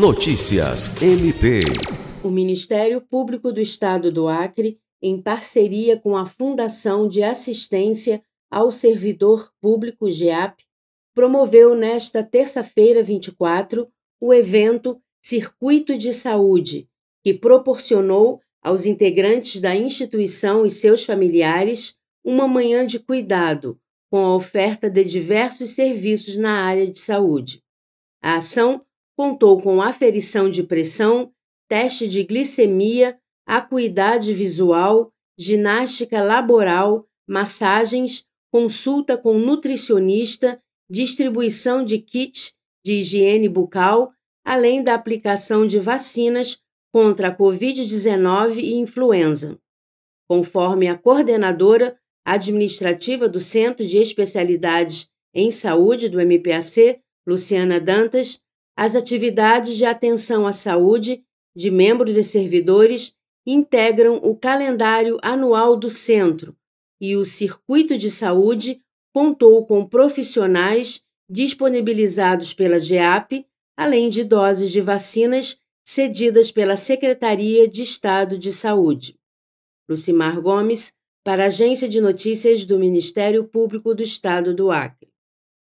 Notícias MP. O Ministério Público do Estado do Acre, em parceria com a Fundação de Assistência ao Servidor Público GEAP, promoveu nesta terça-feira 24 o evento Circuito de Saúde, que proporcionou aos integrantes da instituição e seus familiares uma manhã de cuidado, com a oferta de diversos serviços na área de saúde. A ação contou com aferição de pressão, teste de glicemia, acuidade visual, ginástica laboral, massagens, consulta com nutricionista, distribuição de kits de higiene bucal, além da aplicação de vacinas contra a Covid-19 e influenza. Conforme a coordenadora administrativa do Centro de Especialidades em Saúde do MPAC, Luciana Dantas, as atividades de atenção à saúde de membros e servidores integram o calendário anual do centro e o circuito de saúde contou com profissionais disponibilizados pela GEAP, além de doses de vacinas cedidas pela Secretaria de Estado de Saúde. Lucimar Gomes, para a Agência de Notícias do Ministério Público do Estado do Acre.